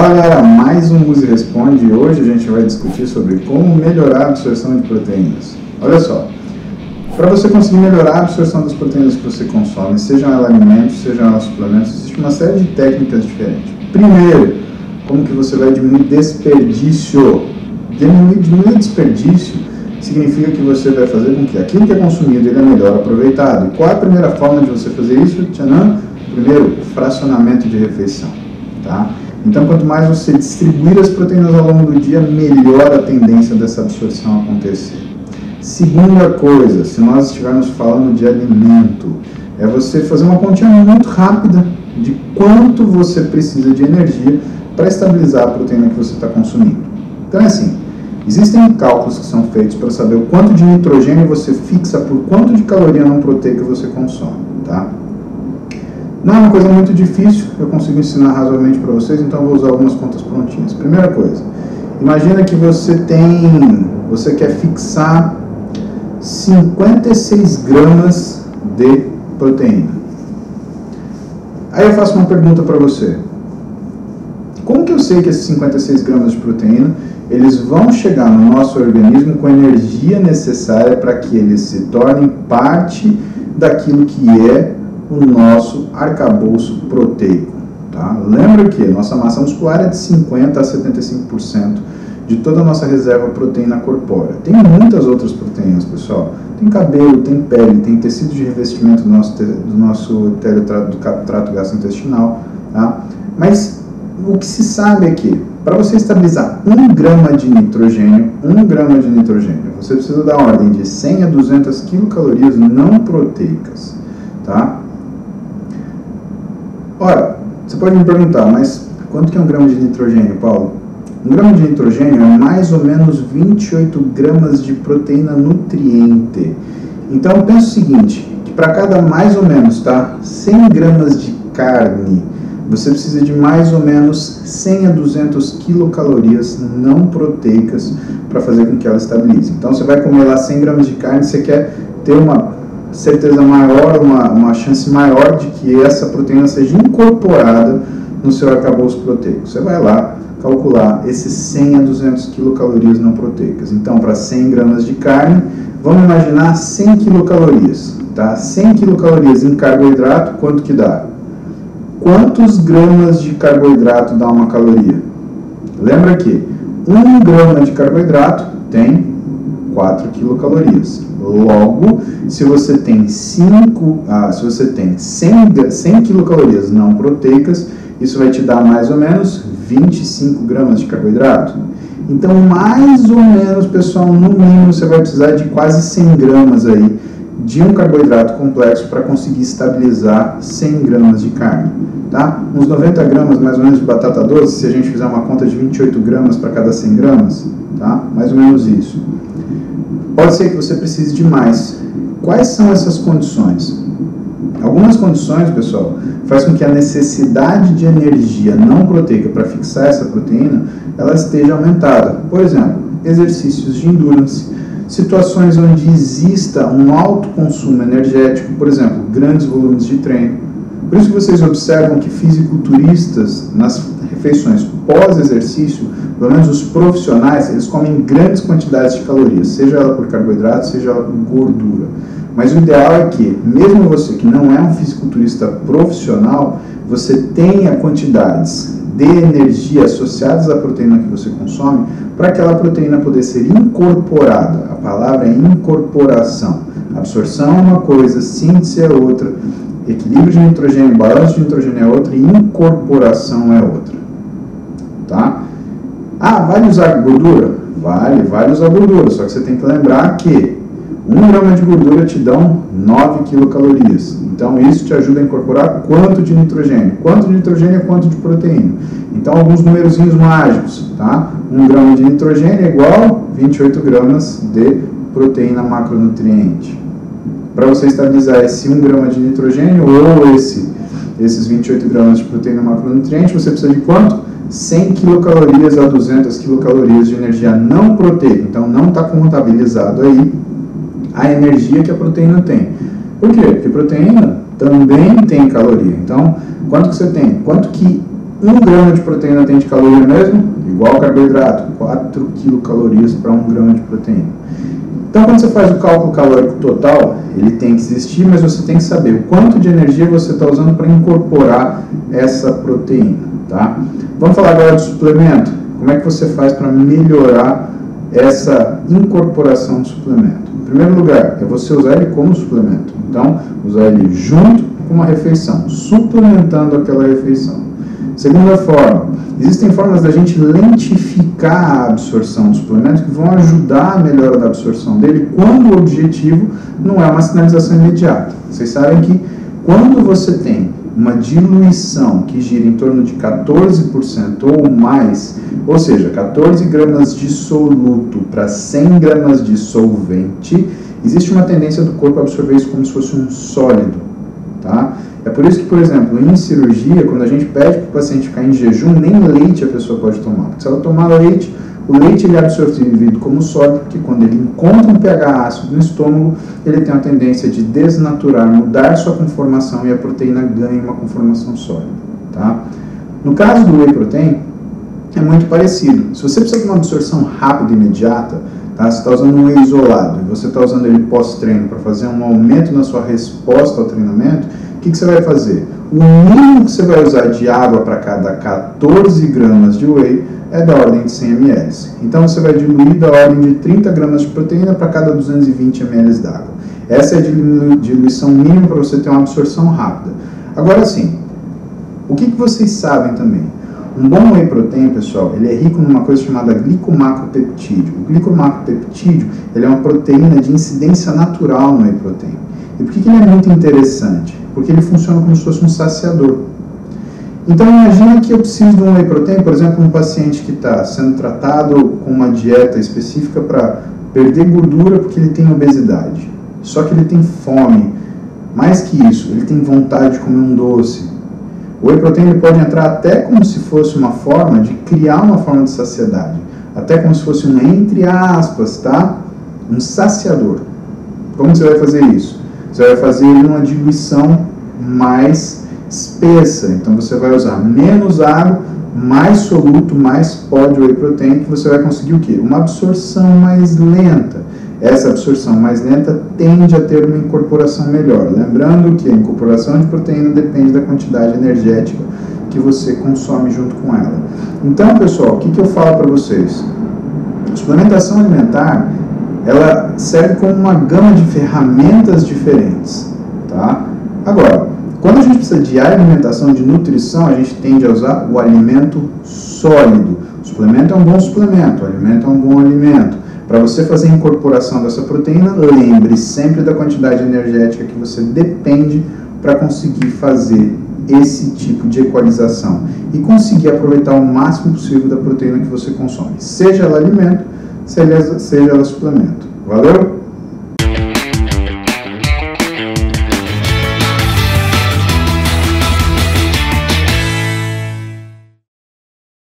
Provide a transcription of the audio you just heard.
Fala galera, mais um Muse Responde e hoje a gente vai discutir sobre como melhorar a absorção de proteínas. Olha só, para você conseguir melhorar a absorção das proteínas que você consome, sejam elas alimentos, sejam elas suplementos, existe uma série de técnicas diferentes. Primeiro, como que você vai diminuir desperdício? Diminuir, diminuir desperdício significa que você vai fazer com que aquilo que é consumido ele é melhor aproveitado. E qual é a primeira forma de você fazer isso? Tchanan? Primeiro, fracionamento de refeição. Tá? Então, quanto mais você distribuir as proteínas ao longo do dia, melhor a tendência dessa absorção acontecer. Segunda coisa, se nós estivermos falando de alimento, é você fazer uma continha muito rápida de quanto você precisa de energia para estabilizar a proteína que você está consumindo. Então é assim, existem cálculos que são feitos para saber o quanto de nitrogênio você fixa por quanto de caloria não proteica você consome, tá? Não é uma coisa muito difícil, eu consigo ensinar razoavelmente para vocês, então vou usar algumas contas prontinhas. Primeira coisa, imagina que você tem, você quer fixar 56 gramas de proteína. Aí eu faço uma pergunta para você. Como que eu sei que esses 56 gramas de proteína eles vão chegar no nosso organismo com a energia necessária para que eles se tornem parte daquilo que é o nosso arcabouço proteico? Tá? Lembra que nossa massa muscular é de 50% a 75% de toda a nossa reserva proteína corpórea. Tem muitas outras proteínas, pessoal. Tem cabelo, tem pele, tem tecido de revestimento do nosso, do nosso do trato gastrointestinal. Tá? Mas o que se sabe é que para você estabilizar 1 grama de nitrogênio, 1 grama de nitrogênio, você precisa da ordem de 100 a 200 quilocalorias não proteicas. Tá? Ora, você pode me perguntar, mas quanto que é um grama de nitrogênio, Paulo? Um grama de nitrogênio é mais ou menos 28 gramas de proteína nutriente. Então pensa o seguinte, que para cada mais ou menos tá, 100 gramas de carne, você precisa de mais ou menos 100 a 200 quilocalorias não proteicas para fazer com que ela estabilize. Então você vai comer lá 100 gramas de carne, você quer ter uma certeza maior, uma, uma chance maior de que essa proteína seja incorporada no seu arcabouço proteico. Você vai lá, calcular esses 100 a 200 quilocalorias não proteicas. Então, para 100 gramas de carne, vamos imaginar 100 quilocalorias. Tá? 100 quilocalorias em carboidrato, quanto que dá? Quantos gramas de carboidrato dá uma caloria? Lembra que 1 grama de carboidrato tem 4 quilocalorias. Logo, se você tem 5, ah, se você tem 100, 100 quilocalorias não proteicas, isso vai te dar mais ou menos 25 gramas de carboidrato. Então, mais ou menos, pessoal, no mínimo você vai precisar de quase 100 gramas aí de um carboidrato complexo para conseguir estabilizar 100 gramas de carne. Tá? Uns 90 gramas mais ou menos de batata doce, se a gente fizer uma conta de 28 gramas para cada 100 gramas, tá? mais ou menos isso. Pode ser que você precise de mais. Quais são essas condições? Algumas condições, pessoal, faz com que a necessidade de energia não proteica para fixar essa proteína, ela esteja aumentada. Por exemplo, exercícios de endurance, situações onde exista um alto consumo energético, por exemplo, grandes volumes de treino. Por isso vocês observam que fisiculturistas, nas refeições pós-exercício, pelo menos os profissionais, eles comem grandes quantidades de calorias, seja ela por carboidrato, seja ela por gordura. Mas o ideal é que, mesmo você que não é um fisiculturista profissional, você tenha quantidades de energia associadas à proteína que você consome, para aquela proteína poder ser incorporada. A palavra é incorporação. Absorção é uma coisa, síntese é outra, equilíbrio de nitrogênio, balanço de nitrogênio é outra e incorporação é outra. Tá? Ah, vale usar gordura? Vale, vale usar gordura, só que você tem que lembrar que 1 grama de gordura te dão 9 quilocalorias. Então isso te ajuda a incorporar quanto de nitrogênio? Quanto de nitrogênio é quanto de proteína? Então alguns numerozinhos mágicos, tá? 1 grama de nitrogênio é igual 28 gramas de proteína macronutriente. Para você estabilizar esse 1 grama de nitrogênio ou esse, esses 28 gramas de proteína macronutriente, você precisa de quanto? 100 quilocalorias a 200 quilocalorias de energia não proteica. Então não está contabilizado aí a energia que a proteína tem. Por quê? Porque proteína também tem caloria. Então, quanto que você tem? Quanto que 1 grama de proteína tem de caloria mesmo? Igual carboidrato, 4 quilocalorias para 1 grama de proteína. Então, quando você faz o cálculo calórico total, ele tem que existir, mas você tem que saber o quanto de energia você está usando para incorporar essa proteína. Tá? Vamos falar agora do suplemento. Como é que você faz para melhorar essa incorporação do suplemento? Em primeiro lugar, é você usar ele como suplemento. Então, usar ele junto com uma refeição, suplementando aquela refeição. Segunda forma, existem formas da gente lentificar a absorção do suplemento que vão ajudar a melhora da absorção dele quando o objetivo não é uma sinalização imediata. Vocês sabem que quando você tem uma diluição que gira em torno de 14% ou mais, ou seja, 14 gramas de soluto para 100 gramas de solvente, existe uma tendência do corpo a absorver isso como se fosse um sólido. Tá? É por isso que, por exemplo, em cirurgia, quando a gente pede para o paciente ficar em jejum, nem leite a pessoa pode tomar. Porque se ela tomar leite, o leite ele é absorvido como sólido, porque quando ele encontra um pH ácido no estômago, ele tem a tendência de desnaturar, mudar sua conformação e a proteína ganha uma conformação sólida. Tá? No caso do whey protein, é muito parecido. Se você precisa de uma absorção rápida e imediata, tá? você está usando um whey isolado e você está usando ele pós-treino para fazer um aumento na sua resposta ao treinamento, o que, que você vai fazer? O mínimo que você vai usar de água para cada 14 gramas de whey é da ordem de 100 ml. Então você vai diluir da ordem de 30 gramas de proteína para cada 220 ml d'água. Essa é a diluição mínima para você ter uma absorção rápida. Agora sim, o que, que vocês sabem também? Um bom whey protein, pessoal, ele é rico numa coisa chamada glicomacropeptídeo. O glicomacropeptídeo ele é uma proteína de incidência natural no whey protein. E por que, que ele é muito interessante? Porque ele funciona como se fosse um saciador. Então imagina que eu preciso de um whey protein, por exemplo, um paciente que está sendo tratado com uma dieta específica para perder gordura porque ele tem obesidade. Só que ele tem fome. Mais que isso, ele tem vontade de comer um doce. O whey protein pode entrar até como se fosse uma forma de criar uma forma de saciedade. Até como se fosse um, entre aspas, tá? Um saciador. Como você vai fazer isso? Você vai fazer uma diluição mais espessa. Então você vai usar menos água, mais soluto, mais pó de whey protein, que você vai conseguir o quê? Uma absorção mais lenta. Essa absorção mais lenta tende a ter uma incorporação melhor. Lembrando que a incorporação de proteína depende da quantidade energética que você consome junto com ela. Então, pessoal, o que, que eu falo para vocês? suplementação alimentar ela serve como uma gama de ferramentas diferentes, tá? Agora, a precisa de alimentação, de nutrição, a gente tende a usar o alimento sólido. O suplemento é um bom suplemento, o alimento é um bom alimento. Para você fazer a incorporação dessa proteína, lembre sempre da quantidade energética que você depende para conseguir fazer esse tipo de equalização e conseguir aproveitar o máximo possível da proteína que você consome, seja ela alimento, seja, ela suplemento. Valeu?